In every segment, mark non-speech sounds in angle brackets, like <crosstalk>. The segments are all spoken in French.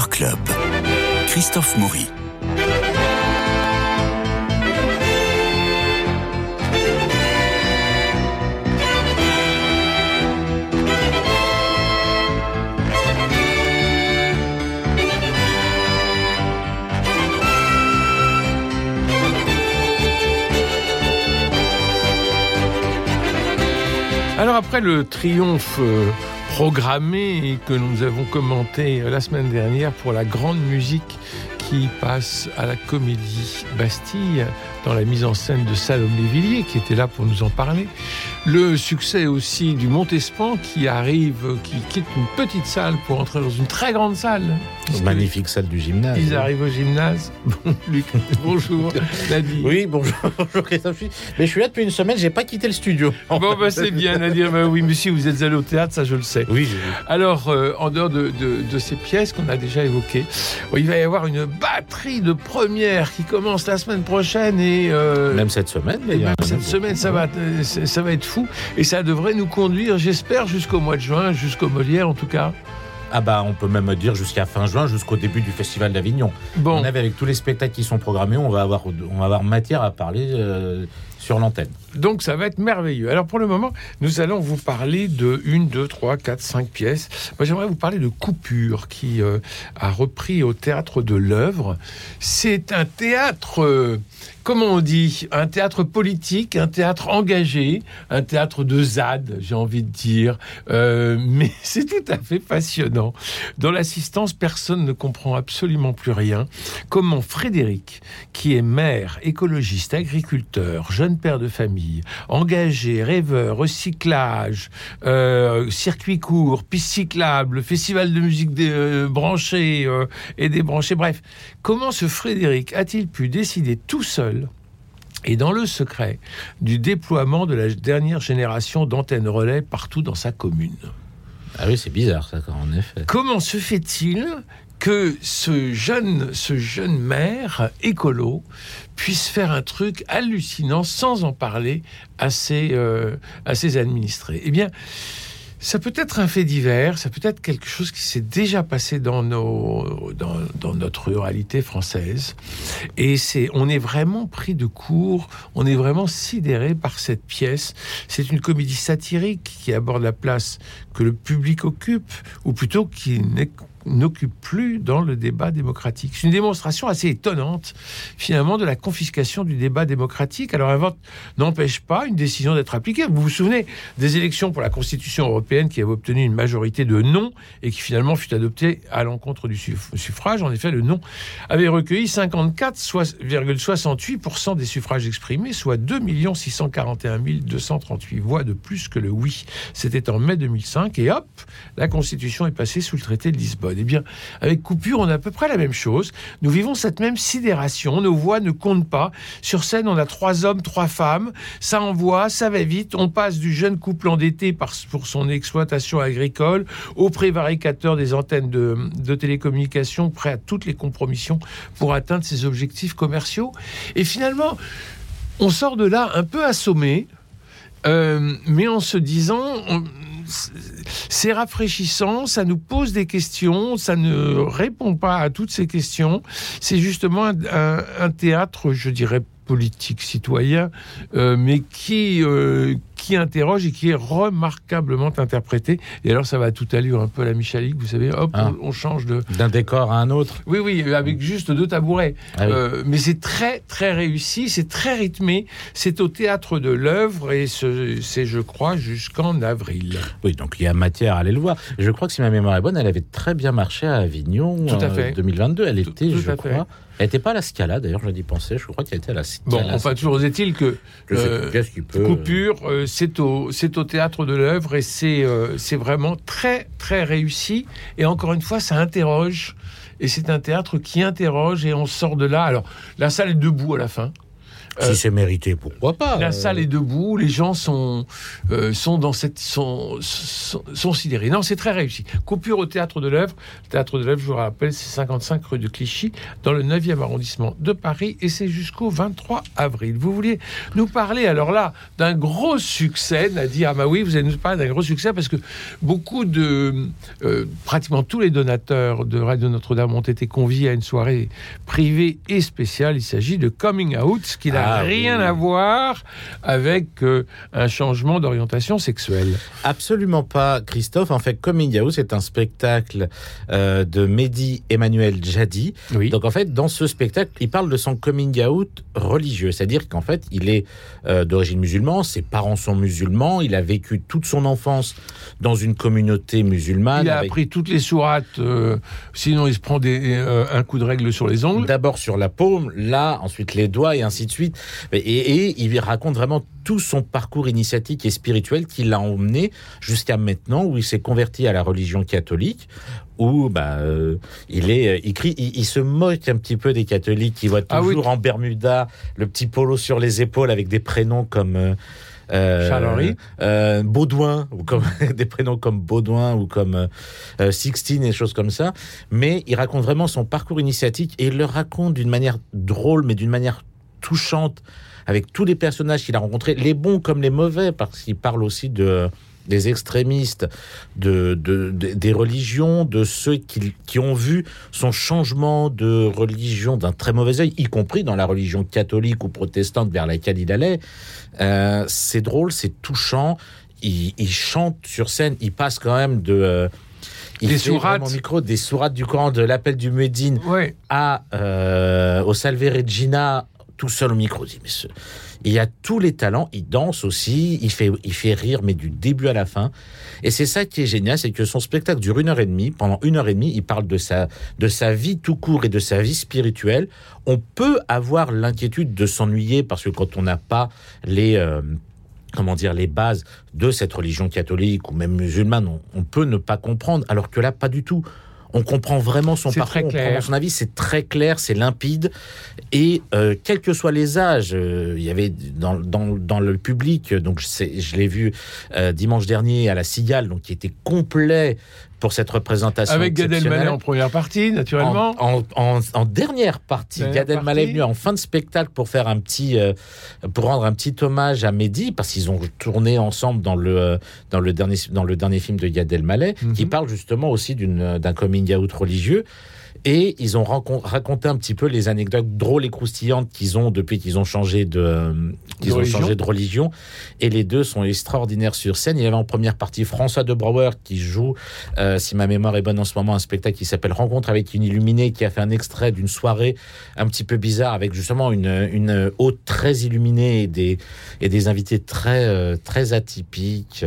Club. Christophe Maury. Alors après le triomphe euh, programmé que nous avons commenté la semaine dernière pour la grande musique qui passe à la comédie Bastille dans la mise en scène de Salomé Villiers qui était là pour nous en parler. Le succès aussi du Montespan qui arrive, qui quitte une petite salle pour entrer dans une très grande salle. Magnifique salle du gymnase. Ils arrivent au gymnase. Bon, <laughs> Luc, bonjour. Nadir. Oui, bonjour, <laughs> bonjour Christophe. Mais je suis là depuis une semaine, j'ai pas quitté le studio. Bon, bah, c'est bien, Nadir. Bah, oui, monsieur, vous êtes allé au théâtre, ça je le sais. Oui. Alors, euh, en dehors de, de- de ces pièces qu'on a déjà évoquées, bon, il va y avoir une batterie de premières qui commence la semaine prochaine et, euh, Même cette semaine, d'ailleurs. même cette semaine, ça va, euh, ça va être fou et ça devrait nous conduire, j'espère, jusqu'au mois de juin, jusqu'au Molière en tout cas. Ah bah, on peut même dire jusqu'à fin juin, jusqu'au début du Festival d'Avignon. Bon, On avait avec tous les spectacles qui sont programmés, on va avoir, on va avoir matière à parler euh, l'antenne. donc ça va être merveilleux. Alors pour le moment, nous allons vous parler de une, deux, trois, quatre, cinq pièces. Moi, j'aimerais vous parler de Coupure, qui euh, a repris au théâtre de l'œuvre. C'est un théâtre, euh, comment on dit, un théâtre politique, un théâtre engagé, un théâtre de ZAD, j'ai envie de dire. Euh, mais <laughs> c'est tout à fait passionnant. Dans l'assistance, personne ne comprend absolument plus rien. Comment Frédéric, qui est maire, écologiste, agriculteur, jeune père de famille, engagé, rêveur, recyclage, euh, circuit court, piste cyclable, festival de musique dé- euh, branchée euh, et débranchée, bref, comment ce Frédéric a-t-il pu décider tout seul et dans le secret du déploiement de la dernière génération d'antennes relais partout dans sa commune? Ah oui, c'est bizarre ça, en effet. Comment se fait-il que ce jeune, ce jeune maire écolo puisse faire un truc hallucinant sans en parler à ses, euh, à ses administrés Eh bien, ça peut être un fait divers, ça peut être quelque chose qui s'est déjà passé dans, nos, dans, dans notre ruralité française. Et c'est, on est vraiment pris de court, on est vraiment sidéré par cette pièce. C'est une comédie satirique qui aborde la place que le public occupe, ou plutôt qui n'est- n'occupe plus dans le débat démocratique. C'est une démonstration assez étonnante, finalement, de la confiscation du débat démocratique. Alors, un vote n'empêche pas une décision d'être appliquée. Vous vous souvenez des élections pour la Constitution européenne qui avait obtenu une majorité de non et qui finalement fut adoptée à l'encontre du suff- suffrage. En effet, le non avait recueilli 54,68% des suffrages exprimés, soit 2 641 238 voix de plus que le oui. C'était en mai 2005 et hop, la Constitution est passée sous le traité de Lisbonne. Eh bien, avec Coupure, on a à peu près la même chose. Nous vivons cette même sidération. Nos voix ne comptent pas. Sur scène, on a trois hommes, trois femmes. Ça envoie, ça va vite. On passe du jeune couple endetté pour son exploitation agricole au prévaricateur des antennes de, télécommunications, prêt à toutes les compromissions pour atteindre ses objectifs commerciaux. Et finalement, on sort de là un peu assommé, euh, mais en se disant, c'est rafraîchissant, ça nous pose des questions, ça ne répond pas à toutes ces questions. C'est justement un, théâtre, je dirais, politique citoyen, euh, mais qui, euh, qui interroge et qui est remarquablement interprété. Et alors, ça va à toute allure, un peu à la Michalik, vous savez, hop, Ah. on, on change de... D'un décor à un autre. Oui, oui, avec juste deux tabourets. Ah oui. Euh, mais c'est très, très réussi, c'est très rythmé. C'est au théâtre de l'œuvre et ce- c'est, je crois, jusqu'en avril. Oui, donc il y a matière à aller le voir. Je crois que si ma mémoire est bonne, elle avait très bien marché à Avignon à euh, fait. 2022. Elle était, tout je fait. crois. Elle n'était pas à la Scala, d'ailleurs, je l'ai pensé. Je crois qu'elle était à la Scala. Bon, enfin, toujours est-il que Je sais euh, plus qu'est-ce qui peut. Coupure, euh, c'est au, théâtre de l'œuvre et euh, c'est vraiment très, très réussi. Et encore une fois, ça interroge. Et c'est un théâtre qui interroge et on sort de là. Alors, la salle est debout à la fin. Si c'est mérité, pourquoi pas La euh, salle est debout, les gens sont, euh, sont dans cette sont, sont, sont sidérés. Non, c'est très réussi. Coupure au théâtre de l'œuvre. Le théâtre de l'œuvre, je vous rappelle, c'est 55 rue de Clichy, dans le 9e arrondissement de Paris, et c'est jusqu'au 23 avril. Vous vouliez nous parler alors là d'un gros succès, Nadir Ah bah oui, vous allez nous parler d'un gros succès parce que beaucoup de, euh, pratiquement tous les donateurs de Radio Notre-Dame ont été conviés à une soirée privée et spéciale. Il s'agit de Coming Out, ce qui n'a Ah, rien oui. à voir avec euh, un changement d'orientation sexuelle. Absolument pas, Christophe. En fait, Coming Out, c'est un spectacle euh, de Mehdi Emmanuel Jadi. Oui. Donc en fait, dans ce spectacle, il parle de son coming out religieux, c'est-à-dire qu'en fait, il est euh, d'origine musulmane, ses parents sont musulmans, il a vécu toute son enfance dans une communauté musulmane. il a avec- appris toutes les sourates, sinon il se prend des, un coup de règle sur les ongles. D'abord sur la paume, là, ensuite les doigts et ainsi de suite. Et, et il raconte vraiment tout son parcours initiatique et spirituel qui l'a emmené jusqu'à maintenant où il s'est converti à la religion catholique. Où bah euh, il est, euh, il crie, il, il se moque un petit peu des catholiques qui voient Ah oui. toujours en Bermuda le petit polo sur les épaules avec des prénoms comme euh, euh, euh, Baudouin ou comme <laughs> des prénoms comme Baudouin ou comme euh, euh, Sixtine et des choses comme ça mais il raconte vraiment son parcours initiatique et il le raconte d'une manière drôle, mais d'une manière touchante, avec tous les personnages qu'il a rencontrés, les bons comme les mauvais, parce qu'il parle aussi de des extrémistes, de, de- de- des religions, de ceux qui, qui ont vu son changement de religion d'un très mauvais œil, y compris dans la religion catholique ou protestante vers laquelle il allait. Euh, c'est drôle, c'est touchant. Il, il chante sur scène, il passe quand même de... euh, il Des sourates. micro des sourates du Coran, de l'appel du Ouais. à euh, au Salve Regina tout seul au micro. Mais ce- Il a tous les talents, il danse aussi, il fait, il fait rire, mais du début à la fin. Et c'est ça qui est génial, c'est que son spectacle dure une heure et demie. Pendant une heure et demie, il parle de sa, de sa vie tout court et de sa vie spirituelle. On peut avoir l'inquiétude de s'ennuyer parce que quand on n'a pas les, euh, comment dire, les bases de cette religion catholique ou même musulmane, on, on peut ne pas comprendre, alors que là, pas du tout. On comprend vraiment son parcours, très on clair. comprend son avis, c'est très clair, c'est limpide. Et euh, quels que soient les âges, euh, il y avait dans, dans, dans le public, donc je, je l'ai vu euh, dimanche dernier à la Cigale, donc qui était complet pour cette représentation. Avec Gad Elmaleh en première partie, naturellement. En, en- en- en dernière partie, Dernière Gad Elmaleh est venu en fin de spectacle pour faire un petit, euh, pour rendre un petit hommage à Mehdi, parce qu'ils ont tourné ensemble dans le euh, dans le dernier dans le dernier film de Gad Elmaleh, qui Mhm. parle justement aussi d'une d'un coming out religieux. Et ils ont raconté un petit peu les anecdotes drôles et croustillantes qu'ils ont depuis qu'ils ont changé de, euh, qu'ils ont religion. changé de religion. Et les deux sont extraordinaires sur scène. Il y avait en première partie François de Brouwer qui joue, euh, si ma mémoire est bonne en ce moment, un spectacle qui s'appelle Rencontre avec une illuminée, qui a fait un extrait d'une soirée un petit peu bizarre avec justement une, une hôte très illuminée et des, et des invités très, euh, très atypiques.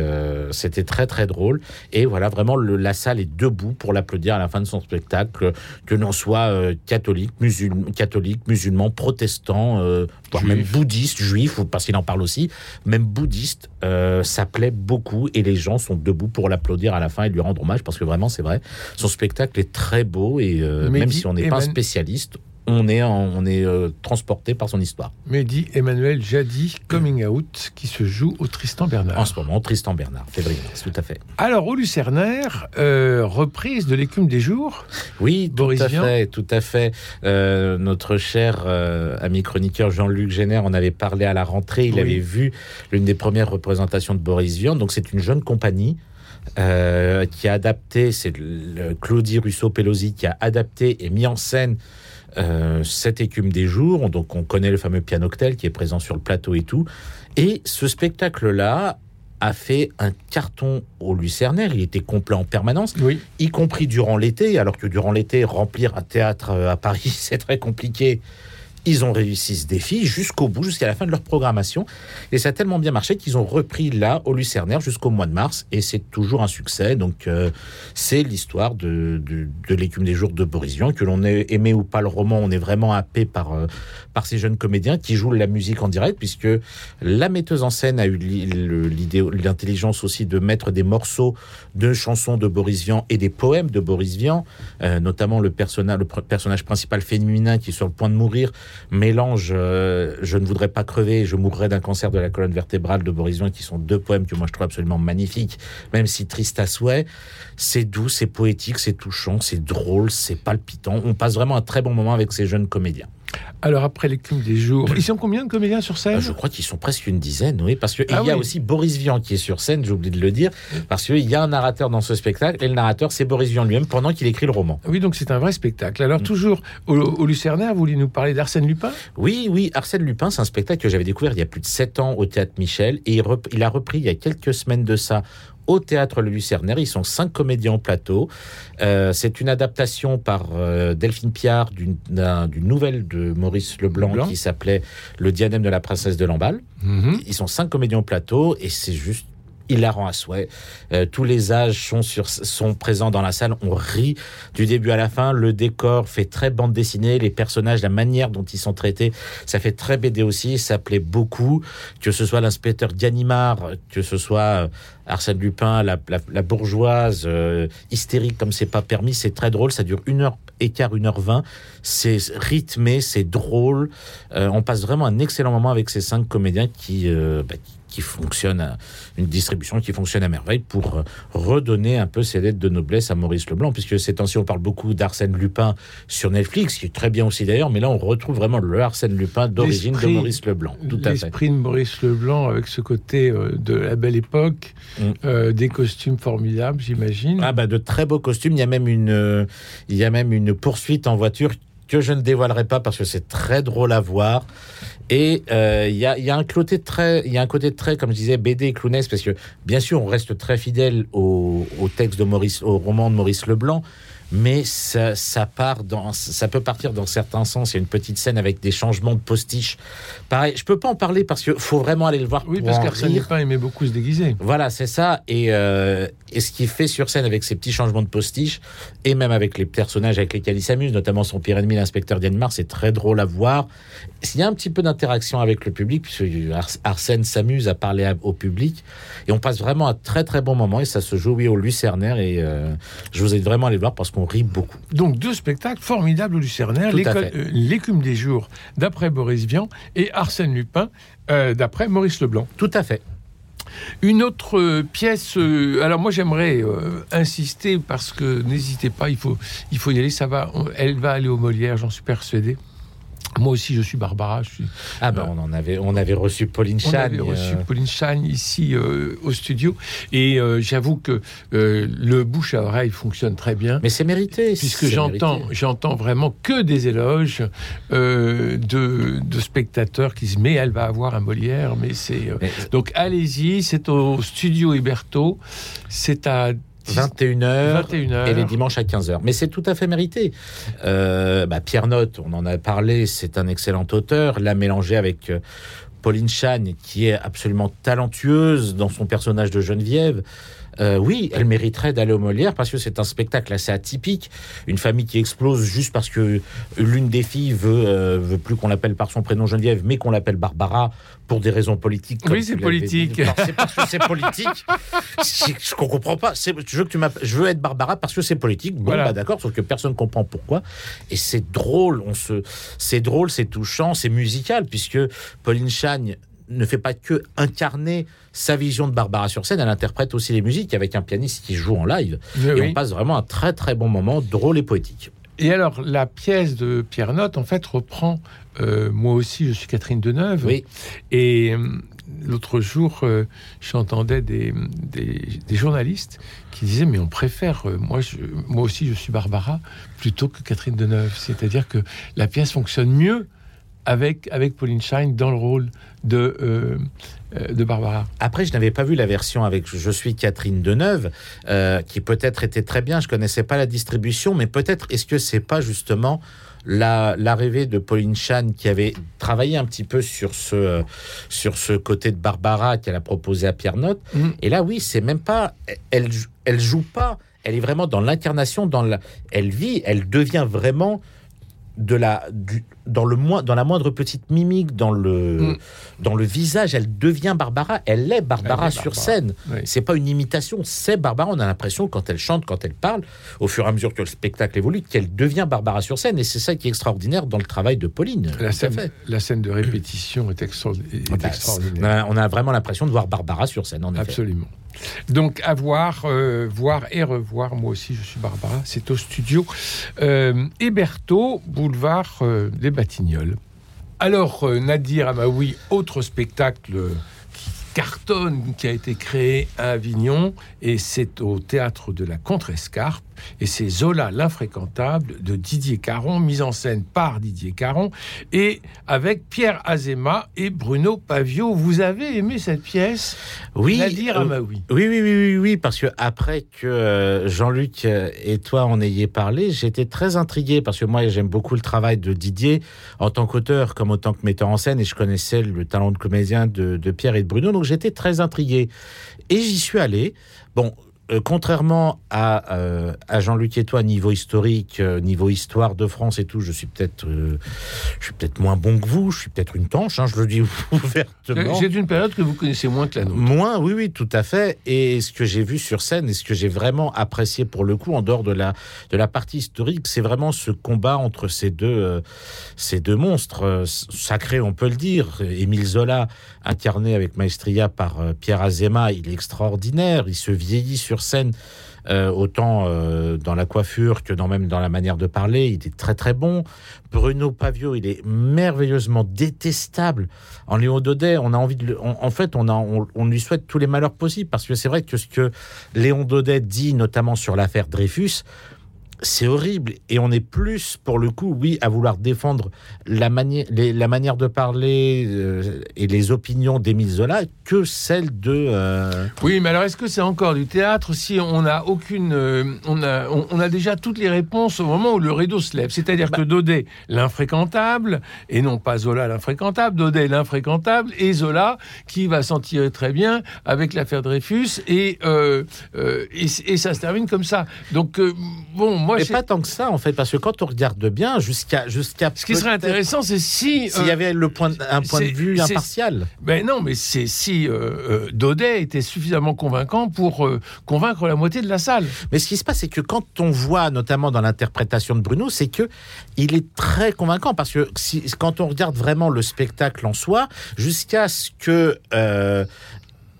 C'était très, très drôle. Et voilà, vraiment, le- la salle est debout pour l'applaudir à la fin de son spectacle, que l'on soit euh, catholique, musulman, catholique, musulman, protestant, euh, voire même bouddhiste, juif, parce qu'il en parle aussi, même bouddhiste, euh, ça plaît beaucoup et les gens sont debout pour l'applaudir à la fin et lui rendre hommage parce que vraiment, c'est vrai, son spectacle est très beau et même si on n'est pas spécialiste, on est, en- on est euh, transporté par son histoire. Mehdi Emmanuel Jadi, Coming Out, qui se joue au Tristan Bernard. En ce moment, Tristan Bernard, février-mars, tout à fait. Alors, au Lucernaire, euh, reprise de l'écume des jours. Oui, tout à fait, tout à fait. Euh, notre cher ami chroniqueur Jean-Luc Génère en avait parlé à la rentrée. Il Oui. avait vu l'une des premières représentations de Boris Vian. Donc c'est une jeune compagnie. qui a adapté, c'est Claudie Russo-Pelosi qui a adapté et mis en scène euh, cette écume des jours. Donc on connaît le fameux pianoctel qui est présent sur le plateau et tout. Et ce spectacle-là a fait un carton au Lucernaire. Il était complet en permanence Oui. y compris durant l'été, alors que durant l'été, remplir un théâtre euh, à Paris, <laughs> c'est très compliqué. Ils ont réussi ce défi jusqu'au bout, jusqu'à la fin de leur programmation. Et ça a tellement bien marché qu'ils ont repris là, au Lucernaire, jusqu'au mois de mars. Et c'est toujours un succès. Donc, euh, c'est l'histoire de, de, de l'écume des jours de Boris Vian. Que l'on ait aimé ou pas le roman, on est vraiment happé par, euh, par ces jeunes comédiens qui jouent la musique en direct, puisque la metteuse en scène a eu l'idée, l'intelligence aussi de mettre des morceaux de chansons de Boris Vian et des poèmes de Boris Vian, euh, notamment le personnage, le personnage principal féminin qui est sur le point de mourir mélange euh, Je ne voudrais pas crever, je mourrais d'un cancer de la colonne vertébrale de Boris Vian, qui sont deux poèmes que moi je trouve absolument magnifiques, même si triste à souhait. C'est doux, c'est poétique, c'est touchant, c'est drôle, c'est palpitant. On passe vraiment un très bon moment avec ces jeunes comédiens. Alors après l'écume des jours, ils sont combien de comédiens sur scène Ah, Je crois qu'ils sont presque une dizaine, oui, parce qu'il Ah y a oui. aussi Boris Vian qui est sur scène, j'ai oublié de le dire, parce qu'il y a un narrateur dans ce spectacle, et le narrateur, c'est Boris Vian lui-même pendant qu'il écrit le roman. Oui, donc c'est un vrai spectacle. Mm. Alors toujours au, au Lucernaire, vous voulez nous parler d'Arsène Lupin? Oui, oui, Arsène Lupin, c'est un spectacle que j'avais découvert il y a plus de sept ans au Théâtre Michel, et il, rep- il a repris il y a quelques semaines de ça au Théâtre Le Lucernaire. Ils sont cinq comédiens en plateau. Euh, c'est une adaptation par euh, Delphine Piard d'une d'un- d'une nouvelle de Maurice Leblanc, Leblanc. qui s'appelait Le diadème de la princesse de Lamballe. Mhm. Ils sont cinq comédiens au plateau et c'est juste hilarant à souhait. Euh, tous les âges sont, sur, sont présents dans la salle. On rit du début à la fin. Le décor fait très bande dessinée. Les personnages, la manière dont ils sont traités, ça fait très BD aussi. Ça plaît beaucoup. Que ce soit l'inspecteur Ganimard, que ce soit euh, Arsène Lupin, la, bourgeoise euh, hystérique comme c'est pas permis, c'est très drôle. Ça dure une heure et quart, une heure vingt. C'est rythmé, c'est drôle. On passe vraiment un excellent moment avec ces cinq comédiens qui, bah, qui- qui fonctionnent, à- une distribution qui fonctionne à merveille pour euh, redonner un peu ses lettres de noblesse à Maurice Leblanc, puisque ces temps-ci on parle beaucoup d'Arsène Lupin sur Netflix, qui est très bien aussi d'ailleurs, mais là on retrouve vraiment le Arsène Lupin d'origine de Maurice Leblanc. Tout à fait. L'esprit de Maurice Leblanc avec ce côté euh, de la belle époque, Mm. euh, des costumes formidables, j'imagine. Ah bah de très beaux costumes. Il y a même une, euh, il y a même une poursuite en voiture que je ne dévoilerai pas parce que c'est très drôle à voir. Et euh, il y, a, un côté très, il y a un côté très, comme je disais, BD et clownesque parce que bien sûr on reste très fidèle au, au texte de Maurice, au roman de Maurice Leblanc. Mais ça, ça part dans, ça peut partir dans certains sens. Il y a une petite scène avec des changements de postiche. Pareil, je peux pas en parler parce que faut vraiment aller le voir oui, pour parce qu'Arsène. Lupin aimait beaucoup se déguiser. Voilà, c'est ça. Et, euh, et ce qu'il fait sur scène avec ses petits changements de postiche, et même avec les personnages avec lesquels il s'amuse, notamment son pire ennemi, l'inspecteur Dianmar, c'est très drôle à voir. Il y a un petit peu d'interaction avec le public, puisque Ars- Arsène s'amuse à parler à- au public, et on passe vraiment un très très bon moment, et ça se joue oui, au Lucernaire, et euh, je vous aide vraiment à aller le voir parce qu'on rit beaucoup. Donc deux spectacles formidables au Lucernaire, euh, l'écume des jours d'après Boris Vian et Arsène Lupin euh, d'après Maurice Leblanc. Tout à fait. Une autre euh, pièce, euh, alors moi j'aimerais euh, insister parce que n'hésitez pas, il faut, il faut y aller, ça va, on- elle va aller au Molière, j'en suis persuadé. Moi aussi je suis Barbara, je suis, Ah ben on en avait, on avait reçu Pauline on Chagne. avait reçu euh, Pauline Chagne ici euh, au studio et euh, j'avoue que euh, le bouche à oreille fonctionne très bien. mais c'est mérité. puisque j'entends, j'entends vraiment que des éloges euh, de, de spectateurs qui disent mais elle va avoir un Molière, mais c'est euh, Mais donc allez-y, c'est au studio Héberto, c'est à 21h. 21h. et les dimanches à 15h. Mais c'est tout à fait mérité. Euh, bah, Pierre Note, on en a parlé, c'est un excellent auteur. L'a mélangé avec euh, Pauline Chagne, qui est absolument talentueuse dans son personnage de Geneviève. Euh, oui, elle mériterait d'aller au Molière parce que c'est un spectacle assez atypique. Une famille qui explose juste parce que l'une des filles veut, euh, veut plus qu'on l'appelle par son prénom Geneviève, mais qu'on l'appelle Barbara pour des raisons politiques. comme Oui, c'est politique. C'est parce que c'est politique. Je ne comprends pas. Je veux, que tu je veux être Barbara parce que c'est politique. Bon, Voilà. bah, d'accord, sauf que personne ne comprend pourquoi. Et c'est drôle. On se, c'est drôle, c'est touchant, c'est musical puisque Pauline Chagne ne fait pas que incarner sa vision de Barbara sur scène, elle interprète aussi les musiques avec un pianiste qui joue en live. Oui, Et oui. on passe vraiment un très très bon moment, drôle et poétique. Et alors la pièce de Pierre Note en fait reprend euh, moi aussi je suis Catherine Deneuve Oui, et euh, l'autre jour euh, j'entendais des, des, des journalistes qui disaient mais on préfère moi je, moi aussi je suis Barbara plutôt que Catherine Deneuve c'est-à-dire que la pièce fonctionne mieux avec avec Pauline Shine dans le rôle de euh, euh, de Barbara Après, je n'avais pas vu la version avec Je suis Catherine Deneuve, euh, qui peut-être était très bien. Je connaissais pas la distribution, mais peut-être est-ce que c'est pas justement la l'arrivée de Pauline Chan qui avait travaillé un petit peu sur ce euh, sur ce côté de Barbara qu'elle a proposé à Pierre Note. Mhm. Et là, oui, c'est même pas elle elle joue pas. Elle est vraiment dans l'incarnation, dans la, elle vit, elle devient vraiment de la, du- dans, le moins, dans la moindre petite mimique, dans le, Mm. dans le visage, elle devient Barbara. Elle est Barbara Elle est sur Barbara. scène. Oui. C'est pas une imitation, c'est Barbara. On a l'impression, quand elle chante, quand elle parle, au fur et à mesure que le spectacle évolue, qu'elle devient Barbara sur scène. Et c'est ça qui est extraordinaire dans le travail de Pauline. La scène, fait. la scène de répétition est, extra- est Ah bah, extraordinaire. on, a, vraiment l'impression de voir Barbara sur scène, en effet. Absolument. Donc, à voir, euh, voir et revoir. Moi aussi, je suis Barbara. C'est au studio euh, Héberto, boulevard euh, des Batignolles. Alors, euh, Nadir Amaoui, autre spectacle qui cartonne, qui a été créé à Avignon, et c'est au théâtre de la Contrescarpe, et c'est Zola l'infréquentable de Didier Caron, mise en scène par Didier Caron, et avec Pierre Azéma et Bruno Pavio. Vous avez aimé cette pièce? Oui, Nadir euh, Amaoui. Oui, oui, oui, oui, oui, parce que après que euh, Jean-Luc euh, et toi en ayez parlé, j'étais très intrigué parce que moi j'aime beaucoup le travail de Didier en tant qu'auteur comme en tant que metteur en scène et je connaissais le talent de comédien de, de Pierre et de Bruno, donc j'étais très intrigué. Et j'y suis allé. Bon, euh, contrairement à, euh, à Jean-Luc et toi, niveau historique, euh, niveau histoire de France et tout, je suis peut-être je suis peut-être moins bon que vous, je suis peut-être une tanche, hein, je le dis <laughs> ouvertement. C'est une période que vous connaissez moins que la nôtre. Moins, oui, oui, tout à fait. Et ce que j'ai vu sur scène et ce que j'ai vraiment apprécié pour le coup, en dehors de la, de la partie historique, c'est vraiment ce combat entre ces deux, ces deux monstres sacrés, on peut le dire. Émile Zola, incarné avec maestria par Pierre Azéma, il est extraordinaire. Il se vieillit sur scène. euh, autant euh, dans la coiffure que dans même dans la manière de parler, il est très très bon. Bruno Pavio, il est merveilleusement détestable. En Léon Daudet, on a envie de, on- en fait, on, a, on lui souhaite tous les malheurs possibles parce que c'est vrai que ce que Léon Daudet dit, notamment sur l'affaire Dreyfus, c'est horrible et on est plus pour le coup oui à vouloir défendre la manière les- la manière de parler euh, et les opinions d'Émile Zola que celle de euh, Oui, mais alors est-ce que c'est encore du théâtre si on n'a aucune, euh, on a, on, on a déjà toutes les réponses au moment où le rideau se lève? C'est-à-dire Bah. que Daudet, l'infréquentable, et non pas Zola l'infréquentable, Daudet l'infréquentable et Zola qui va s'en tirer très bien avec l'affaire Dreyfus et, et, et ça se termine comme ça. Donc bon, moi, mais pas tant que ça en fait parce que quand on regarde bien jusqu'à jusqu'à ce qui serait intéressant, c'est si s'il y euh, avait le point un point de vue impartial Ben non, mais c'est si euh, euh, Daudet était suffisamment convaincant pour euh, convaincre la moitié de la salle. Mais ce qui se passe, c'est que quand on voit, notamment dans l'interprétation de Bruno, c'est que il est très convaincant parce que si, quand on regarde vraiment le spectacle en soi, jusqu'à ce que euh,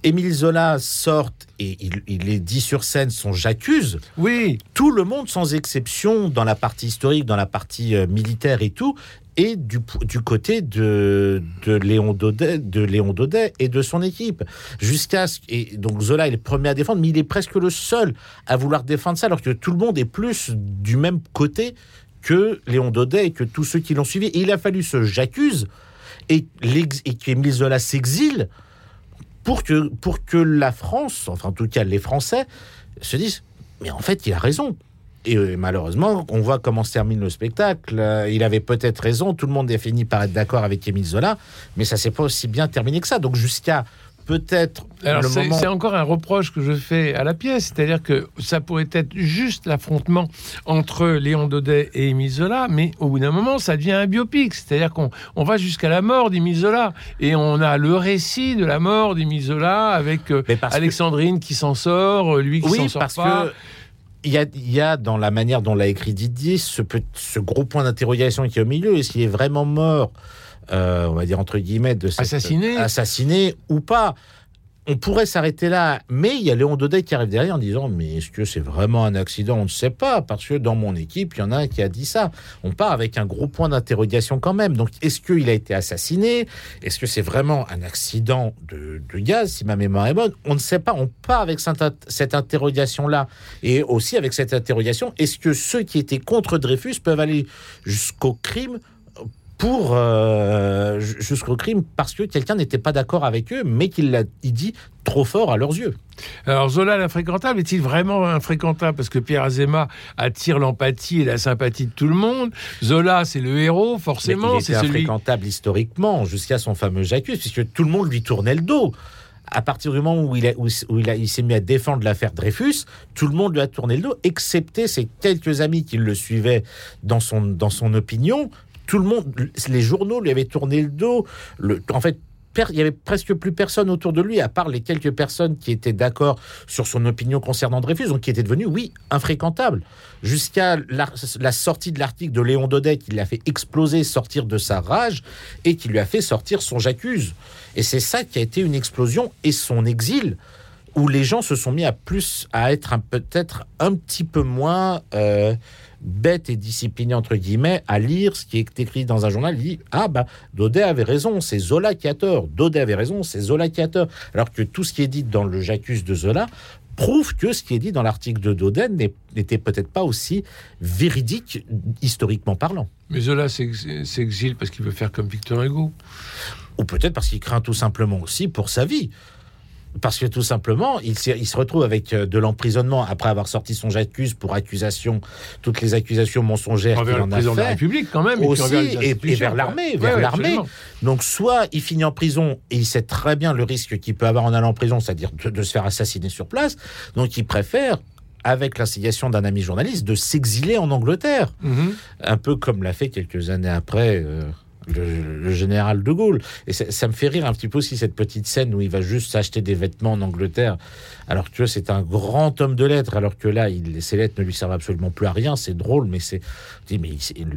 Émile Zola sorte et il, il est dit sur scène son j'accuse, Oui, tout le monde sans exception dans la partie historique, dans la partie euh, militaire et tout, est du, du côté de, de Léon Daudet, de Léon Daudet et de son équipe. Jusqu'à ce et donc Zola est le premier à défendre, mais il est presque le seul à vouloir défendre ça, alors que tout le monde est plus du même côté que Léon Daudet et que tous ceux qui l'ont suivi. Et il a fallu ce j'accuse et, et qu'Émile Zola s'exile pour que, pour que la France, enfin en tout cas les Français, se disent mais en fait il a raison. Et euh, malheureusement, on voit comment se termine le spectacle. Euh, il avait peut-être raison, tout le monde a fini par être d'accord avec Émile Zola, mais ça s'est pas aussi bien terminé que ça. Donc jusqu'à peut-être Alors le c'est moment... c'est encore un reproche que je fais à la pièce, c'est-à-dire que ça pourrait être juste l'affrontement entre Léon Daudet et Émile Zola, mais au bout d'un moment, ça devient un biopic, c'est-à-dire qu'on on va jusqu'à la mort d'Émile Zola, et on a le récit de la mort d'Émile Zola avec euh, que- Alexandrine qui s'en sort, lui qui s'en Oui, sort parce pas. que il y a, il y a dans la manière dont l'a écrit Didier ce, ce gros point d'interrogation qui est au milieu. Est-ce qu'il est vraiment mort, euh, on va dire entre guillemets, de cette- Assassiné. assassiné ou pas on pourrait s'arrêter là, mais il y a Léon Daudet qui arrive derrière en disant Mais est-ce que c'est vraiment un accident? On ne sait pas, parce que dans mon équipe, il y en a un qui a dit ça. On part avec un gros point d'interrogation quand même. Donc, est-ce qu'il a été assassiné? Est-ce que c'est vraiment un accident de, de gaz, si ma mémoire est bonne? On ne sait pas. On part avec cette, cette interrogation-là. Et aussi avec cette interrogation est-ce que ceux qui étaient contre Dreyfus peuvent aller jusqu'au crime pour euh, jusqu'au crime parce que quelqu'un n'était pas d'accord avec eux, mais qu'il l'a dit trop fort à leurs yeux. Alors Zola l'infréquentable est-il vraiment infréquentable? Parce que Pierre Azéma attire l'empathie et la sympathie de tout le monde. Zola c'est le héros forcément, c'est celui infréquentable historiquement jusqu'à son fameux J'accuse, puisque tout le monde lui tournait le dos. à partir du moment où il, a, où, où il, a, il s'est mis à défendre l'affaire Dreyfus, tout le monde lui a tourné le dos, excepté ses quelques amis qui le suivaient dans son, dans son opinion. Tout le monde, les journaux lui avaient tourné le dos. Le, en fait, il y avait presque plus personne autour de lui, à part les quelques personnes qui étaient d'accord sur son opinion concernant Dreyfus, donc qui était devenu, oui, infréquentable. Jusqu'à la, sortie de l'article de Léon Daudet, qui l'a fait exploser, sortir de sa rage, et qui lui a fait sortir son j'accuse. Et c'est ça qui a été une explosion, et son exil, où les gens se sont mis à plus, à être peut-être un petit peu moins euh, bêtes et disciplinés, entre guillemets, à lire ce qui est écrit dans un journal. Il dit Ah, bah, Daudet avait raison, c'est Zola qui a tort. Daudet avait raison, c'est Zola qui a tort. Alors que tout ce qui est dit dans le J'accuse de Zola prouve que ce qui est dit dans l'article de Daudet n'était peut-être pas aussi véridique, historiquement parlant. Mais Zola s'ex- s'exile parce qu'il veut faire comme Victor Hugo. Ou peut-être parce qu'il craint tout simplement aussi pour sa vie. Parce que tout simplement, il, se retrouve avec euh, de l'emprisonnement après avoir sorti son j'accuse pour accusation, toutes les accusations mensongères qu'il en a de la fait. République, quand même. Aussi, et- vers l'armée, Ouais, vers ouais, l'armée. Donc, soit il finit en prison et il sait très bien le risque qu'il peut avoir en allant en prison, c'est-à-dire de, de se faire assassiner sur place. Donc, il préfère, avec l'instigation d'un ami journaliste, de s'exiler en Angleterre. Mhm. Un peu comme l'a fait quelques années après. euh, le, général de Gaulle. Et ça, me fait rire un petit peu aussi cette petite scène où il va juste s'acheter des vêtements en Angleterre, alors que c'est un grand homme de lettres, alors que là, il, ces lettres ne lui servent absolument plus à rien. C'est drôle, mais c'est, mais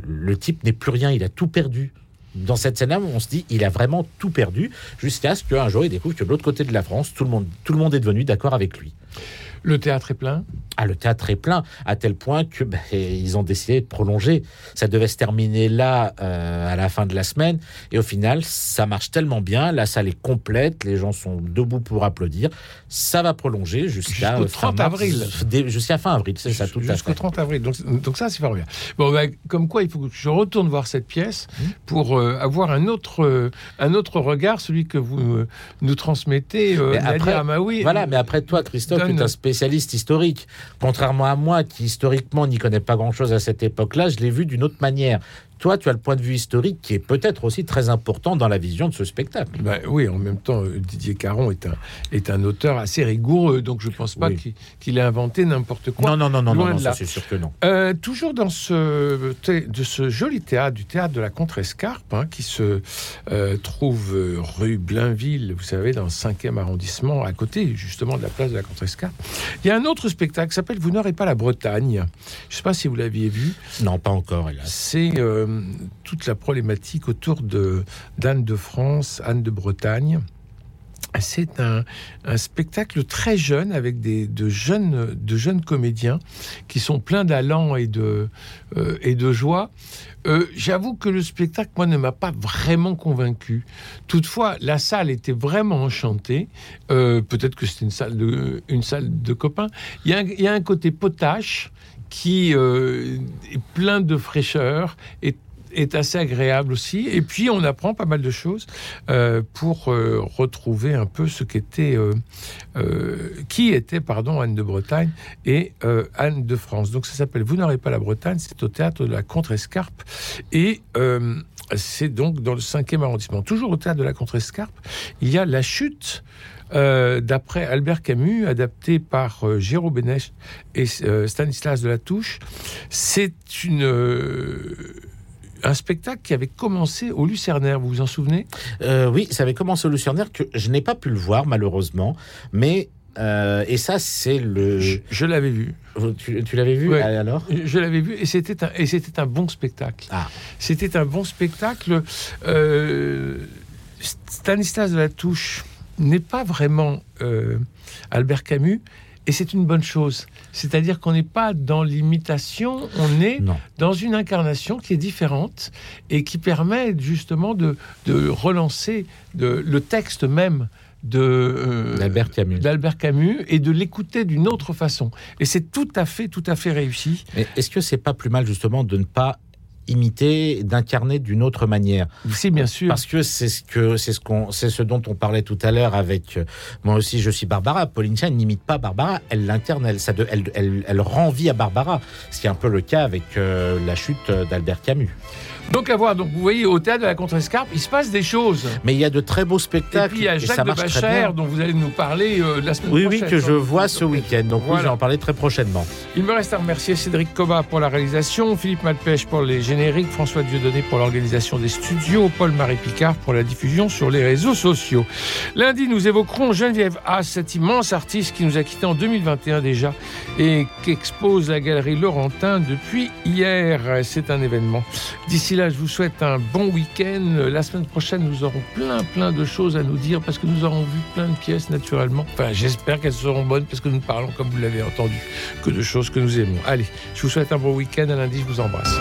le type n'est plus rien, il a tout perdu. Dans cette scène-là, on se dit, il a vraiment tout perdu, jusqu'à ce qu'un jour, il découvre que de l'autre côté de la France, tout le monde, tout le monde est devenu d'accord avec lui. Le théâtre est plein. Ah, le théâtre est plein, à tel point que ben, ils ont décidé de prolonger. Ça devait se terminer là euh, à la fin de la semaine, et au final, ça marche tellement bien. La salle est complète, les gens sont debout pour applaudir. Ça va prolonger jusqu'à Jusqu'au euh, fin 30 mars, avril. Jusqu'à fin avril, c'est ça, tout à Jusqu'au fait. 30 avril. Donc, donc ça, c'est formidable. Bon, ben, comme quoi, il faut que je retourne voir cette pièce Mmh. pour euh, avoir un autre, euh, un autre regard, celui que vous nous transmettez, Mais après, Amaoui. Voilà, mais après toi, Christophe, tu es un spécialiste historique. Contrairement à moi, qui historiquement n'y connais pas grand-chose à cette époque-là, je l'ai vu d'une autre manière. Toi, tu as le point de vue historique qui est peut-être aussi très important dans la vision de ce spectacle. Ben oui, en même temps, euh, Didier Caron est un, est un auteur assez rigoureux, donc je ne pense pas Oui. qu'il qu'il ait inventé n'importe quoi. Non, non, non, non, non, là. c'est sûr que non. Euh, toujours dans ce, de ce joli théâtre, du théâtre de la Contrescarpe, hein, qui se euh, trouve rue Blainville, vous savez, dans le 5e arrondissement, à côté justement de la place de la Contrescarpe. Il y a un autre spectacle qui s'appelle Vous n'aurez pas la Bretagne. Je ne sais pas si vous l'aviez vu. Non, pas encore, hélas. C'est euh, toute la problématique autour de d'Anne de France, Anne de Bretagne. C'est un, spectacle très jeune avec des, de, jeunes, de jeunes comédiens qui sont pleins d'allant et de, euh, et de joie. Euh, J'avoue que le spectacle, moi, ne m'a pas vraiment convaincu. Toutefois, la salle était vraiment enchantée. Euh, Peut-être que c'était une salle de, une salle de copains. Il y a un, il y a un côté potache qui euh, est plein de fraîcheur et est assez agréable aussi. Et puis, on apprend pas mal de choses euh, pour euh, retrouver un peu ce qu'était, euh, qui était, pardon, Anne de Bretagne et Anne de France. Donc, ça s'appelle Vous n'aurez pas la Bretagne. C'est au théâtre de la Contrescarpe et c'est donc dans le 5e arrondissement. Toujours au théâtre de la Contrescarpe, il y a La Chute. Euh, d'après Albert Camus, adapté par euh, Géraud Bénèche et euh, Stanislas de la Touche. C'est une, euh, un spectacle qui avait commencé au Lucernaire, vous vous en souvenez? Oui, ça avait commencé au Lucernaire que je n'ai pas pu le voir malheureusement, mais euh, et ça c'est le. Je, je l'avais vu. Tu, tu l'avais vu Ouais. alors? Je l'avais vu et c'était un, et c'était un bon spectacle. Ah. C'était un bon spectacle. Euh, Stanislas de la Touche n'est pas vraiment euh, Albert Camus et c'est une bonne chose. C'est-à-dire qu'on n'est pas dans l'imitation, on est Non. dans une incarnation qui est différente et qui permet justement de, de relancer de- le texte même de euh, D'Albert Camus. Camus et de l'écouter d'une autre façon. Et c'est tout à fait, tout à fait réussi. Mais est-ce que c'est pas plus mal justement de ne pas imiter, d'incarner d'une autre manière C'est bien sûr. Parce que c'est ce que c'est ce qu'on c'est ce dont on parlait tout à l'heure avec euh, moi aussi je suis Barbara. Pauline Chan n'imite pas Barbara, elle l'incarne, elle, ça de- elle, elle, elle rend vie à Barbara, ce qui est un peu le cas avec euh, la chute d'Albert Camus. Donc à voir. Donc vous voyez, au théâtre de la Contrescarpe, il se passe des choses. Mais il y a de très beaux Et spectacles. puis il y a et Jacques ça de. Bachère, dont vous allez nous parler euh, la semaine Oui, prochaine. oui, que je vois ce week-end. Donc oui, Voilà. je vais en parler très prochainement. Il me reste à remercier Cédric Coba pour la réalisation, Philippe Malpêche pour les génériques, François Dieudonné pour l'organisation des studios, Paul-Marie Picard pour la diffusion sur les réseaux sociaux. Lundi, nous évoquerons Geneviève Haas, cette immense artiste qui nous a quittés en 2021 déjà et qu'expose la galerie Laurentin depuis hier. C'est un événement. D'ici je vous souhaite un bon week-end. La semaine prochaine, nous aurons plein, plein de choses à nous dire parce que nous aurons vu plein de pièces naturellement. Enfin, j'espère qu'elles seront bonnes parce que nous parlons, comme vous l'avez entendu, que de choses que nous aimons. Allez, je vous souhaite un bon week-end. À lundi, je vous embrasse.